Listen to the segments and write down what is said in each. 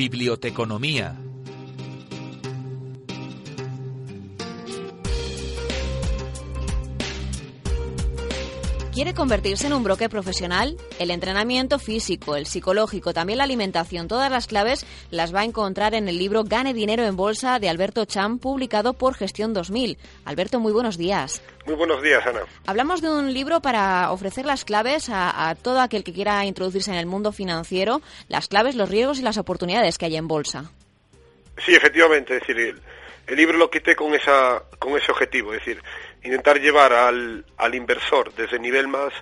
Biblioteconomía. ¿Quiere convertirse en un broker profesional? El entrenamiento físico, el psicológico, también la alimentación, todas las claves las va a encontrar en el libro Gane Dinero en Bolsa de Alberto Cham, publicado por Gestión 2000. Alberto, muy buenos días. Muy buenos días, Ana. Hablamos de un libro para ofrecer las claves a, a todo aquel que quiera introducirse en el mundo financiero, las claves, los riesgos y las oportunidades que hay en bolsa. Sí, efectivamente, es decir, el, el libro lo quité con, esa, con ese objetivo, es decir, intentar llevar al, al inversor desde el nivel más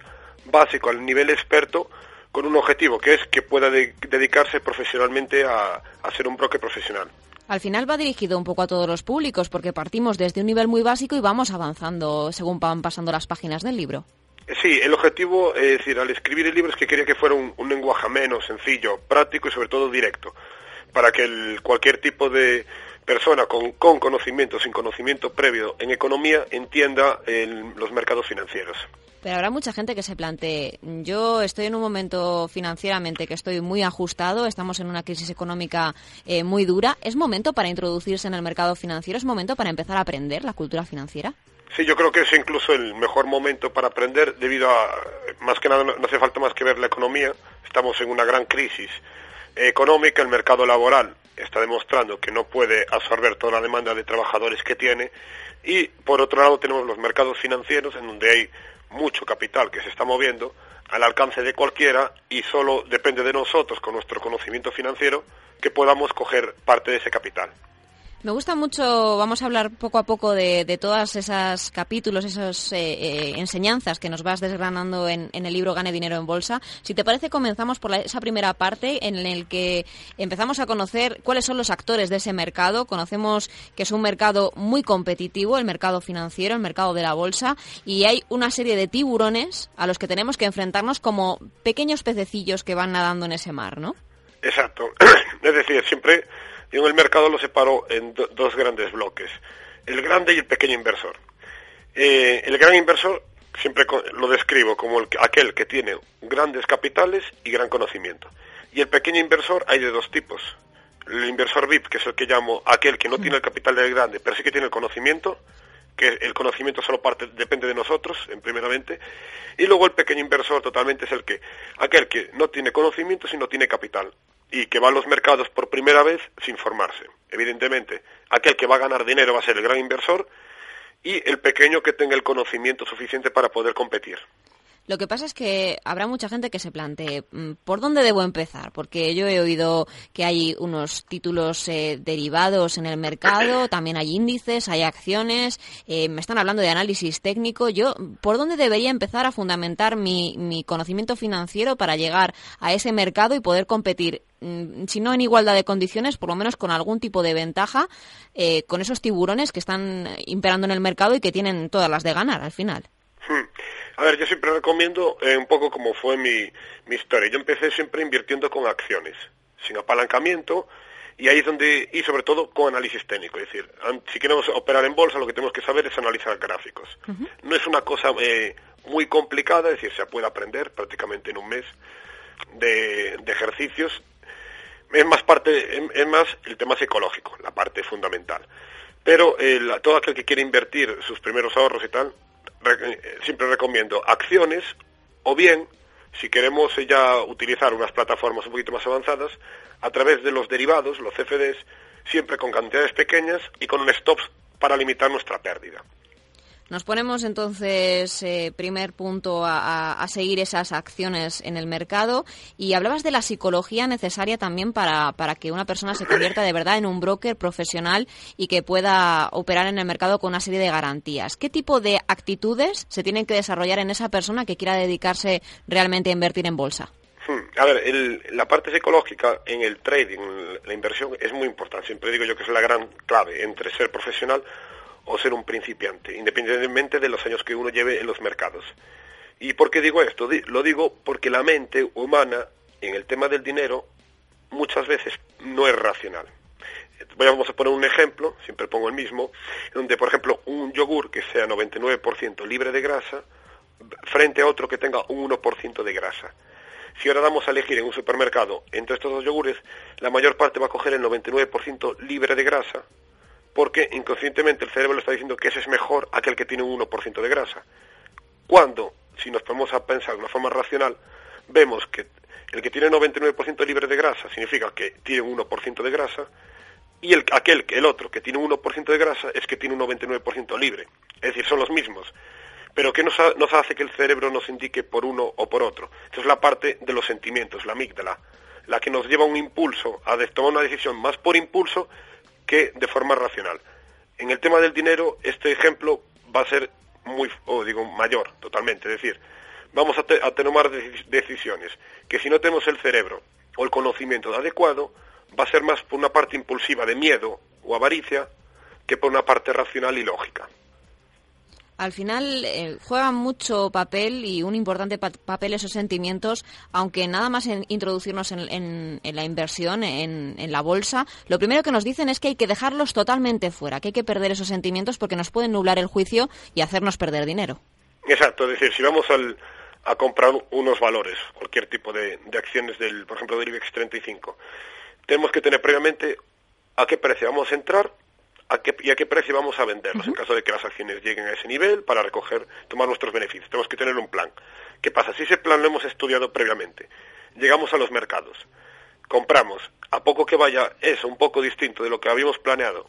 básico al nivel experto con un objetivo que es que pueda de- dedicarse profesionalmente a, a ser un broker profesional. Al final va dirigido un poco a todos los públicos porque partimos desde un nivel muy básico y vamos avanzando según van pasando las páginas del libro. Eh, Sí, el objetivo, es decir, al escribir el libro es que quería que fuera un, un lenguaje ameno, sencillo, práctico y sobre todo directo, para que el- cualquier tipo de persona con, con conocimiento, sin conocimiento previo en economía, entienda el- los mercados financieros. Pero habrá mucha gente que se plantee, yo estoy en un momento financieramente que estoy muy ajustado, estamos en una crisis económica eh, muy dura, ¿es momento para introducirse en el mercado financiero? ¿Es momento para empezar a aprender la cultura financiera? Sí, yo creo que es incluso el mejor momento para aprender debido a, más que nada, no no hace falta más que ver la economía. Estamos en una gran crisis económica, el mercado laboral está demostrando que no puede absorber toda la demanda de trabajadores que tiene y por otro lado tenemos los mercados financieros en donde hay mucho capital que se está moviendo al alcance de cualquiera y solo depende de nosotros con nuestro conocimiento financiero que podamos coger parte de ese capital. Me gusta mucho, vamos a hablar poco a poco de, de todas esas capítulos, esas eh, eh, enseñanzas que nos vas desgranando en, en el libro Gane Dinero en Bolsa. Si te parece, comenzamos por la- esa primera parte en el que empezamos a conocer cuáles son los actores de ese mercado. Conocemos que es un mercado muy competitivo, el mercado financiero, el mercado de la bolsa, y hay una serie de tiburones a los que tenemos que enfrentarnos como pequeños pececillos que van nadando en ese mar, ¿no? Exacto. es decir, siempre yo en el mercado lo separo en do- dos grandes bloques, el grande y el pequeño inversor. Eh, el gran inversor siempre lo describo como el que- aquel que tiene grandes capitales y gran conocimiento. Y el pequeño inversor hay de dos tipos. El inversor VIP, que es el que llamo aquel que no tiene el capital del grande, pero sí que tiene el conocimiento, que el conocimiento solo parte, depende de nosotros, en primeramente, y luego el pequeño inversor totalmente es el que, aquel que no tiene conocimiento sino tiene capital, y que va a los mercados por primera vez sin formarse. Evidentemente, aquel que va a ganar dinero va a ser el gran inversor, y el pequeño que tenga el conocimiento suficiente para poder competir. Lo que pasa es que habrá mucha gente que se plantee mm, por dónde debo empezar, porque yo he oído que hay unos títulos eh, derivados en el mercado, también hay índices, hay acciones, eh, me están hablando de análisis técnico. Yo, ¿por dónde debería empezar a fundamentar mi, mi conocimiento financiero para llegar a ese mercado y poder competir, mm, si no en igualdad de condiciones, por lo menos con algún tipo de ventaja eh, con esos tiburones que están imperando en el mercado y que tienen todas las de ganar al final? Hmm. A ver, yo siempre recomiendo eh, un poco como fue mi, mi historia. Yo empecé siempre invirtiendo con acciones, sin apalancamiento, y ahí es donde, y sobre todo con análisis técnico. Es decir, si queremos operar en bolsa, lo que tenemos que saber es analizar gráficos. No es una cosa eh, muy complicada, es decir, se puede aprender prácticamente en un mes de, de ejercicios. Es más parte, es- es más el tema psicológico, la parte fundamental. Pero eh, la- todo aquel que quiere invertir sus primeros ahorros y tal, siempre recomiendo acciones o bien, si queremos eh, ya utilizar unas plataformas un poquito más avanzadas, a través de los derivados, los CFDs, siempre con cantidades pequeñas y con un stop para limitar nuestra pérdida. Nos ponemos entonces, eh, primer punto, a, seguir esas acciones en el mercado y hablabas de la psicología necesaria también para, para que una persona se convierta de verdad en un broker profesional y que pueda operar en el mercado con una serie de garantías. ¿Qué tipo de actitudes se tienen que desarrollar en esa persona que quiera dedicarse realmente a invertir en bolsa? Hmm. A ver, la parte psicológica en el trading, la inversión, es muy importante. Siempre digo yo que es la gran clave entre ser profesional o ser un principiante, independientemente de los años que uno lleve en los mercados. ¿Y por qué digo esto? Lo digo porque la mente humana en el tema del dinero muchas veces no es racional. Vamos a poner un ejemplo, siempre pongo el mismo, donde por ejemplo un yogur que sea 99% libre de grasa frente a otro que tenga un 1% de grasa. Si ahora damos a elegir en un supermercado entre estos dos yogures, la mayor parte va a coger el 99% libre de grasa porque inconscientemente el cerebro le está diciendo que ese es mejor aquel que tiene un 1% de grasa. Cuando, si nos ponemos a pensar de una forma racional, vemos que el que tiene 99% libre de grasa significa que tiene un 1% de grasa, y el, aquel, el otro, que tiene un 1% de grasa, es que tiene un 99% libre. Es decir, son los mismos. Pero ¿qué nos, nos, hace que el cerebro nos indique por uno o por otro? Esa es la parte de los sentimientos, la amígdala, la que nos lleva un impulso a tomar una decisión más por impulso que de forma racional. En el tema del dinero, este ejemplo va a ser muy, o digo, mayor, totalmente. Es decir, vamos a, tomar decisiones que si no tenemos el cerebro o el conocimiento adecuado, va a ser más por una parte impulsiva de miedo o avaricia que por una parte racional y lógica al final eh, juegan mucho papel y un importante papel esos sentimientos, aunque nada más en introducirnos en, la inversión, en, la bolsa, lo primero que nos dicen es que hay que dejarlos totalmente fuera, que hay que perder esos sentimientos porque nos pueden nublar el juicio y hacernos perder dinero. Exacto, es decir, si vamos a comprar unos valores, cualquier tipo de, de acciones, del, por ejemplo, del IBEX 35, tenemos que tener previamente a qué precio vamos a entrar y a qué precio vamos a venderlos en caso de que las acciones lleguen a ese nivel para recoger, tomar nuestros beneficios. Tenemos que tener un plan. ¿Qué pasa? Si ese plan lo hemos estudiado previamente, llegamos a los mercados, compramos, a poco que vaya eso un poco distinto de lo que habíamos planeado,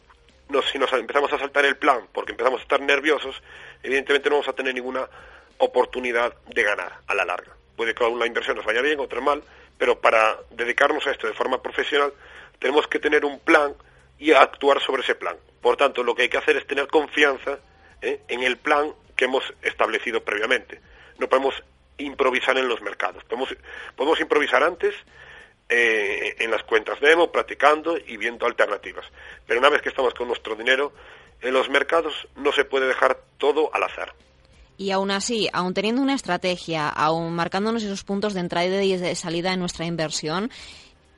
si nos empezamos a saltar el plan porque empezamos a estar nerviosos, evidentemente no vamos a tener ninguna oportunidad de ganar a la larga. Puede que una inversión nos vaya bien, otra mal, pero para dedicarnos a esto de forma profesional tenemos que tener un plan y actuar sobre ese plan. Por tanto, lo que hay que hacer es tener confianza ¿eh? en el plan que hemos establecido previamente. No podemos improvisar en los mercados. Podemos, improvisar antes eh, en las cuentas demo, practicando y viendo alternativas. Pero una vez que estamos con nuestro dinero, en los mercados no se puede dejar todo al azar. Y aún así, aún teniendo una estrategia, aún marcándonos esos puntos de entrada y de salida en nuestra inversión,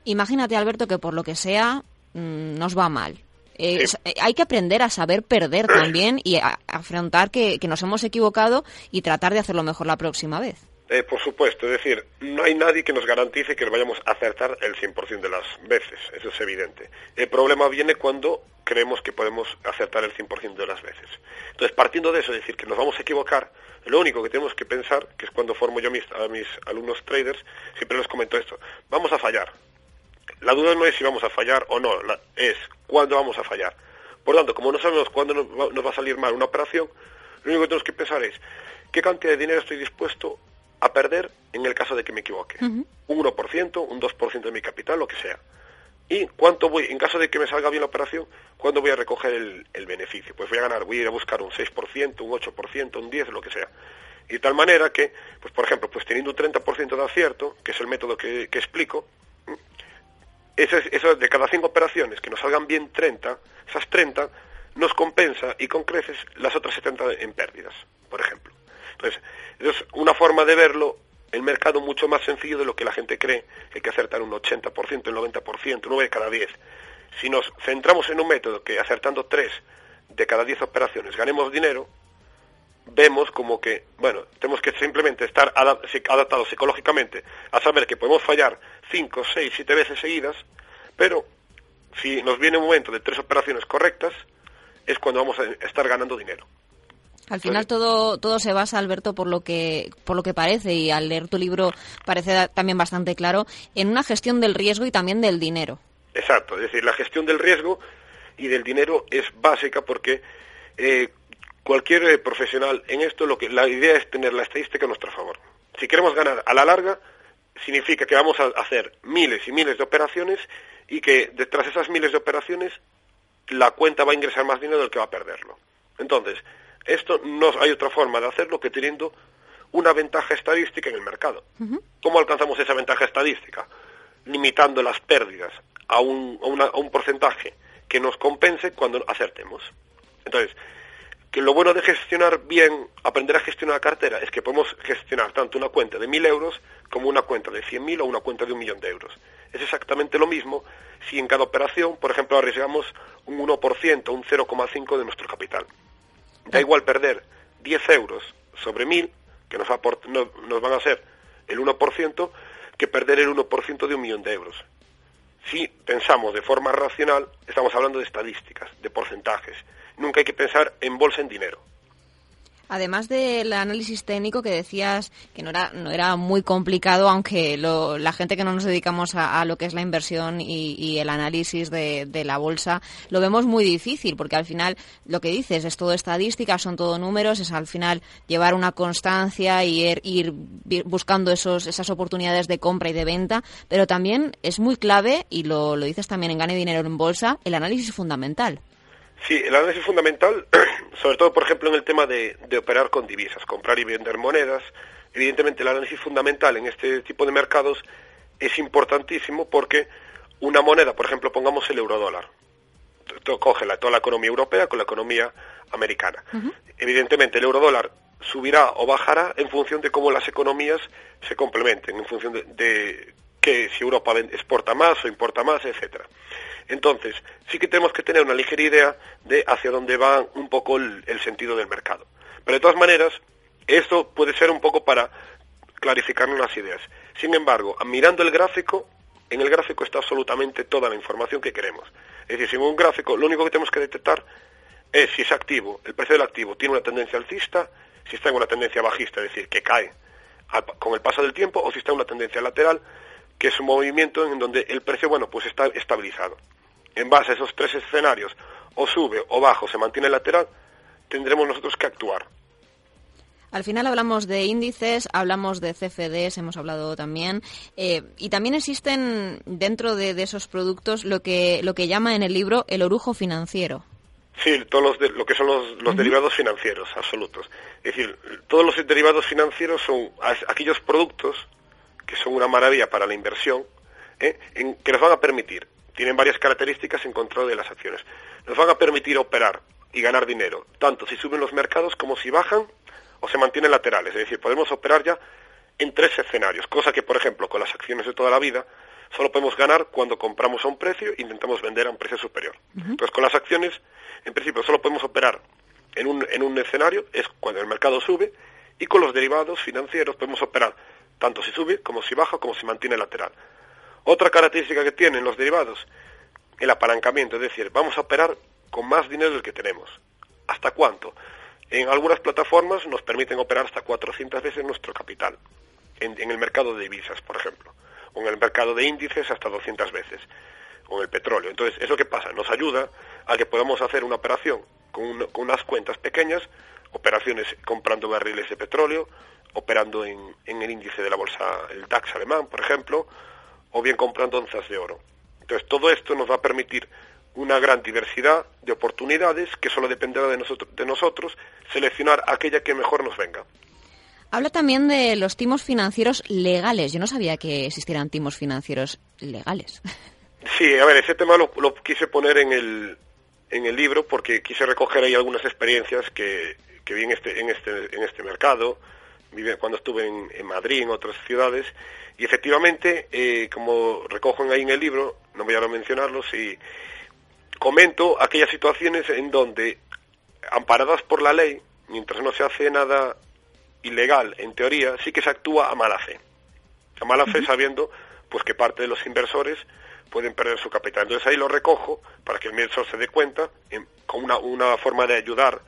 imagínate, Alberto, que por lo que sea, Mm, nos va mal. Eh, hay que aprender a saber perder también y a, afrontar que, nos hemos equivocado y tratar de hacerlo mejor la próxima vez. Eh, por supuesto, es decir, no hay nadie que nos garantice que vayamos a acertar el 100% de las veces, eso es evidente. El problema viene cuando creemos que podemos acertar el 100% de las veces. Entonces, partiendo de eso, es decir, que nos vamos a equivocar, lo único que tenemos que pensar, que es cuando formo yo a mis alumnos traders, siempre les comento esto, vamos a fallar, la duda no es si vamos a fallar o no, es cuándo vamos a fallar. Por tanto, como no sabemos cuándo nos va, a salir mal una operación, lo único que tenemos que pensar es qué cantidad de dinero estoy dispuesto a perder en el caso de que me equivoque. Un 1%, un 2% de mi capital, lo que sea. Y cuánto voy, en caso de que me salga bien la operación, ¿cuándo voy a recoger el, el beneficio? Pues voy a ganar, voy a ir a buscar un 6%, un 8%, un 10%, lo que sea. Y de tal manera que, pues por ejemplo, pues teniendo un 30% de acierto, que es el método que, que explico, eso, eso de cada cinco operaciones que nos salgan bien 30, esas 30 nos compensa y con creces las otras 70 en pérdidas, por ejemplo. Entonces, es una forma de verlo el mercado mucho más sencillo de lo que la gente cree, hay que acertar un 80%, el 90%, 9 de cada 10. Si nos centramos en un método que acertando 3 de cada 10 operaciones ganemos dinero, vemos como que, bueno, tenemos que simplemente estar adaptados psicológicamente a saber que podemos fallar 5, 6, 7 veces seguidas, pero si nos viene un momento de tres operaciones correctas, es cuando vamos a estar ganando dinero. Al final todo, todo se basa, Alberto, por lo que por lo que parece y al leer tu libro parece también bastante claro en una gestión del riesgo y también del dinero. Exacto, es decir, la gestión del riesgo y del dinero es básica porque eh, cualquier profesional en esto, lo que la idea es tener la estadística a nuestro favor. Si queremos ganar a la larga, significa que vamos a hacer miles y miles de operaciones y que detrás de esas miles de operaciones la cuenta va a ingresar más dinero del que va a perderlo. Entonces, esto no hay otra forma de hacerlo que teniendo una ventaja estadística en el mercado. ¿Cómo alcanzamos esa ventaja estadística? Limitando las pérdidas a un, a un porcentaje que nos compense cuando acertemos. Entonces, que lo bueno de gestionar bien, aprender a gestionar la cartera, es que podemos gestionar tanto una cuenta de 1.000 euros como una cuenta de 100.000 o una cuenta de un millón de euros. Es exactamente lo mismo si en cada operación, por ejemplo, arriesgamos un 1%, un 0,5% de nuestro capital. Da igual perder 10 euros sobre 1.000, que nos, nos van a ser el 1%, que perder el 1% de un millón de euros. Si pensamos de forma racional, estamos hablando de estadísticas, de porcentajes nunca hay que pensar en bolsa en dinero. Además del análisis técnico que decías que no era, no era muy complicado, aunque la gente que no nos dedicamos a, lo que es la inversión y, el análisis de, la bolsa lo vemos muy difícil, porque al final lo que dices es todo estadística, son todo números, es al final llevar una constancia y ir, ir buscando esos, esas oportunidades de compra y de venta, pero también es muy clave, y lo, lo dices también en Gane Dinero en Bolsa, el análisis fundamental. Sí, el análisis fundamental, sobre todo, por ejemplo, en el tema de, operar con divisas, comprar y vender monedas. Evidentemente, el análisis fundamental en este tipo de mercados es importantísimo porque una moneda, por ejemplo, pongamos el eurodólar, coge la, toda la economía europea con la economía americana. Evidentemente, el eurodólar subirá o bajará en función de cómo las economías se complementen, en función de, de que si Europa exporta más o importa más, etcétera. Entonces, sí que tenemos que tener una ligera idea de hacia dónde va un poco el, sentido del mercado. Pero de todas maneras, esto puede ser un poco para clarificarnos las ideas. Sin embargo, mirando el gráfico, en el gráfico está absolutamente toda la información que queremos. Es decir, en un gráfico lo único que tenemos que detectar es si es activo, el precio del activo tiene una tendencia alcista, si está en una tendencia bajista, es decir, que cae con el paso del tiempo, o si está en una tendencia lateral, que es un movimiento en donde el precio, bueno, pues está estabilizado. En base a esos tres escenarios, o sube o baja o se mantiene lateral, tendremos nosotros que actuar. Al final hablamos de índices, hablamos de CFDs, hemos hablado también, eh, y también existen dentro de, esos productos lo que, lo que llama en el libro el orujo financiero. Sí, todos los lo que son los, derivados financieros absolutos. Es decir, todos los derivados financieros son aquellos productos que son una maravilla para la inversión, ¿eh? que nos van a permitir, tienen varias características en control de las acciones, nos van a permitir operar y ganar dinero, tanto si suben los mercados como si bajan o se mantienen laterales. Es decir, podemos operar ya en tres escenarios, cosa que, por ejemplo, con las acciones de toda la vida, solo podemos ganar cuando compramos a un precio e intentamos vender a un precio superior. Entonces, con las acciones, en principio, solo podemos operar en un, en un escenario, es cuando el mercado sube, y con los derivados financieros podemos operar tanto si sube como si baja como si mantiene lateral. Otra característica que tienen los derivados, el apalancamiento, es decir, vamos a operar con más dinero del que tenemos. ¿Hasta cuánto? En algunas plataformas nos permiten operar hasta 400 veces nuestro capital, en, el mercado de divisas, por ejemplo, o en el mercado de índices hasta 200 veces, o en el petróleo. Entonces, ¿eso qué pasa? Nos ayuda a que podamos hacer una operación con, con unas cuentas pequeñas, operaciones comprando barriles de petróleo, operando en, el índice de la bolsa, el DAX alemán, por ejemplo, o bien comprando onzas de oro. Entonces, todo esto nos va a permitir una gran diversidad de oportunidades que solo dependerá de, nosotros, de nosotros seleccionar aquella que mejor nos venga. Habla también de los timos financieros legales. Yo no sabía que existieran timos financieros legales. Sí, a ver, ese tema lo, quise poner en el, en el libro porque quise recoger ahí algunas experiencias que, que vi en este, en este, en este mercado cuando estuve en, Madrid, en otras ciudades, y efectivamente, eh, como recojo ahí en el libro, no voy a mencionarlos, y comento aquellas situaciones en donde, amparadas por la ley, mientras no se hace nada ilegal, en teoría, sí que se actúa a mala fe. A mala fe sabiendo pues que parte de los inversores pueden perder su capital. Entonces ahí lo recojo para que el inversor se dé cuenta, con una, una forma de ayudar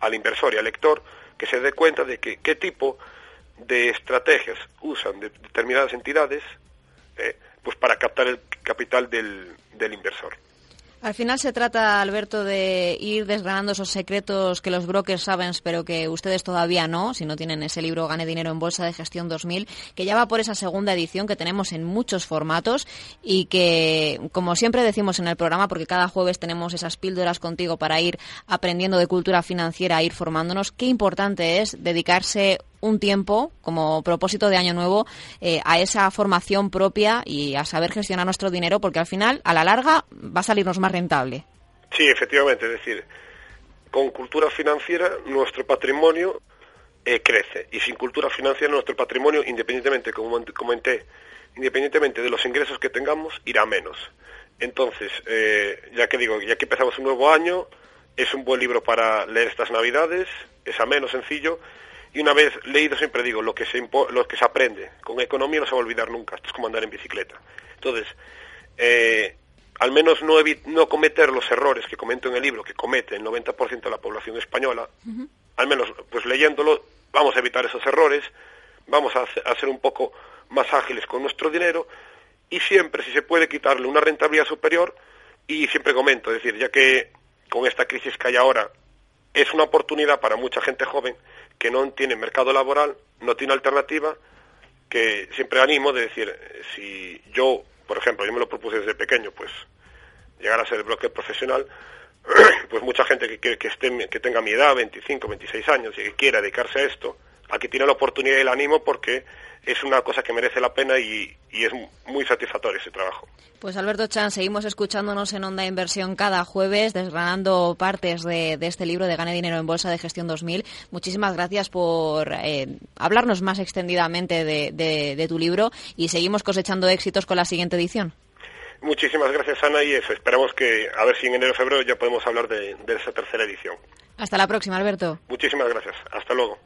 al inversor y al lector, que se dé cuenta de que qué tipo de estrategias usan determinadas entidades eh, pues para captar el capital del, del inversor. Al final se trata, Alberto, de ir desgranando esos secretos que los brokers saben, pero que ustedes todavía no, si no tienen ese libro Gane Dinero en Bolsa de Gestión 2000, que ya va por esa segunda edición que tenemos en muchos formatos y que, como siempre decimos en el programa, porque cada jueves tenemos esas píldoras contigo para ir aprendiendo de cultura financiera, ir formándonos, qué importante es dedicarse un tiempo como propósito de año nuevo eh, a esa formación propia y a saber gestionar nuestro dinero porque al final a la larga va a salirnos más rentable. Sí, efectivamente, es decir, con cultura financiera nuestro patrimonio eh, crece y sin cultura financiera nuestro patrimonio, independientemente, como comenté, independientemente de los ingresos que tengamos, irá menos. Entonces, eh, ya que digo, ya que empezamos un nuevo año, es un buen libro para leer estas navidades, es ameno, sencillo y una vez leído siempre digo, lo que se, lo que se aprende. Con economía no se va a olvidar nunca, esto es como andar en bicicleta. Entonces, eh, al menos no, no cometer los errores que comento en el libro, que comete el 90% de la población española, al menos pues leyéndolo vamos a evitar esos errores, vamos a, a ser un poco más ágiles con nuestro dinero y siempre, si se puede, quitarle una rentabilidad superior y siempre comento, es decir, ya que con esta crisis que hay ahora es una oportunidad para mucha gente joven que no tiene mercado laboral, no tiene alternativa, que siempre animo de decir, si yo, por ejemplo, yo me lo propuse desde pequeño, pues llegar a ser el bloque profesional, pues mucha gente que, que, esté, que tenga mi edad, 25, 26 años, y que quiera dedicarse a esto, aquí tiene la oportunidad y el ánimo porque es una cosa que merece la pena y, es muy satisfactorio ese trabajo. Pues Alberto Chan, seguimos escuchándonos en Onda Inversión cada jueves, desgranando partes de, este libro de Gane Dinero en Bolsa de Gestión 2000. Muchísimas gracias por eh, hablarnos más extendidamente de, tu libro y seguimos cosechando éxitos con la siguiente edición. Muchísimas gracias, Ana, y eso. Esperamos que, a ver si en enero o febrero ya podemos hablar de esa tercera edición. Hasta la próxima, Alberto. Muchísimas gracias. Hasta luego.